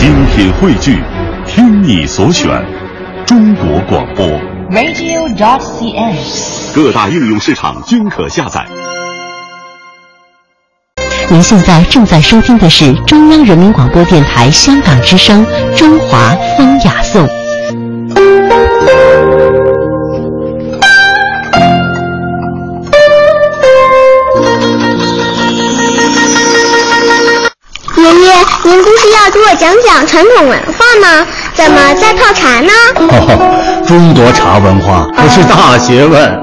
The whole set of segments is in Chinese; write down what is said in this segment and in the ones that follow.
精品汇聚，听你所选，中国广播。radio.cn。各大应用市场均可下载。您现在正在收听的是中央人民广播电台香港之声《中华风雅颂》。爷爷，您不是要给我讲讲传统文化吗？怎么在泡茶呢？哦，中国茶文化可是大学问，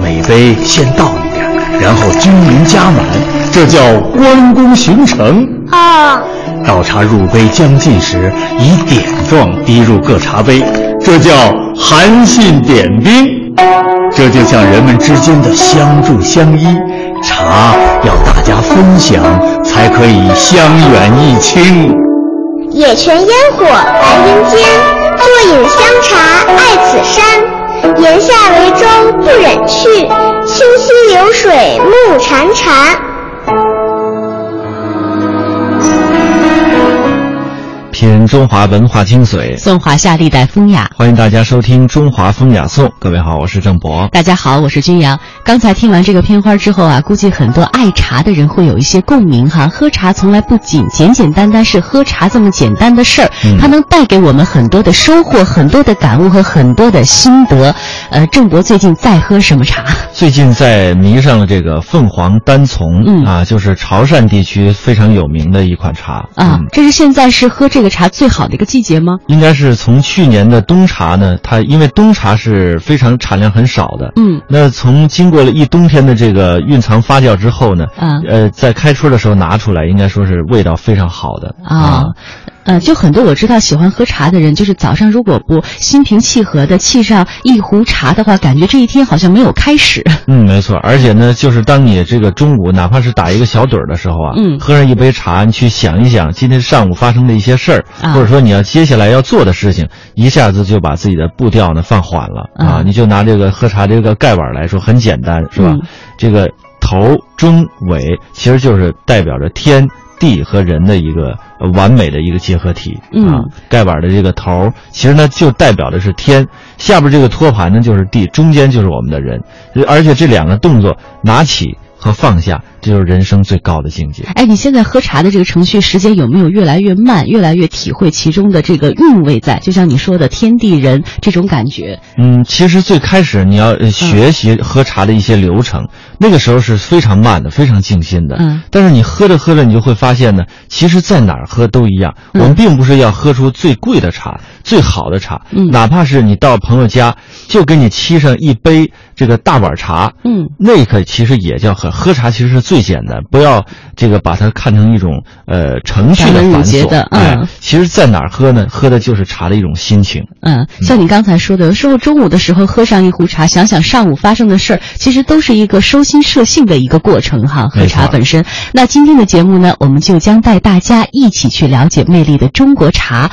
每杯先倒一点，然后均匀加满，这叫关公巡城。哦，倒茶入杯将尽时，以点状滴入各茶杯，这叫韩信点兵。这就像人们之间的相助相依，茶要大家分享，才可以香远益清。野泉烟火白云间，坐饮香茶爱此山。檐下为舟不忍去，清溪流水暮潺潺。品中华文化精髓，颂华夏历代风雅。欢迎大家收听《中华风雅颂》。各位好，我是郑博。大家好，我是君阳。刚才听完这个片花之后啊，估计很多爱茶的人会有一些共鸣哈。喝茶从来不仅简简单单是喝茶这么简单的事儿，嗯它能带给我们很多的收获、很多的感悟和很多的心得。呃，郑博最近在喝什么茶？最近在迷上了这个凤凰单丛，嗯啊，就是潮汕地区非常有名的一款茶啊嗯，这是现在是喝这个茶最好的一个季节吗？应该是从去年的冬茶呢，它因为冬茶是非常产量很少的，嗯，那从经过了一冬天的这个蕴藏发酵之后呢，嗯。呃，在开春的时候拿出来，应该说是味道非常好的。啊。呃，就很多我知道喜欢喝茶的人，就是早上如果不心平气和的沏上一壶茶的话，感觉这一天好像没有开始。嗯，没错，而且呢，就是当你这个中午哪怕是打一个小盹儿的时候啊，嗯喝上一杯茶，你去想一想今天上午发生的一些事儿，啊或者说你要接下来要做的事情，一下子就把自己的步调呢放缓了啊啊。你就拿这个喝茶这个盖碗来说，很简单，是吧？嗯这个头、中、尾其实就是代表着天。地和人的一个呃完美的一个结合体嗯。啊，盖碗的这个头儿，其实呢就代表的是天，下边这个托盘呢就是地，中间就是我们的人，而且这两个动作拿起和放下，这就是人生最高的境界。哎，你现在喝茶的这个程序时间有没有越来越慢，越来越体会其中的这个韵味在？就像你说的天地人这种感觉。嗯，其实最开始你要呃学习喝茶的一些流程，那个时候是非常慢的，非常静心的。嗯，但是你喝着喝着，你就会发现呢，其实在哪儿喝都一样。嗯我们并不是要喝出最贵的茶、最好的茶，嗯哪怕是你到朋友家，就给你沏上一杯这个大碗茶，嗯，那个其实也叫喝。喝茶其实是最简单，不要这个把它看成一种呃程序的繁琐。嗯哎，其实在哪儿喝呢？喝的就是茶的一种心情。嗯，像你刚才说的，有时候中午的时候喝上一壶茶，想想上午发生的事儿，其实都是一个收心摄性的一个过程哈。喝茶本身，那今天的节目呢，我们就将带大家一起去了解魅力的中国茶。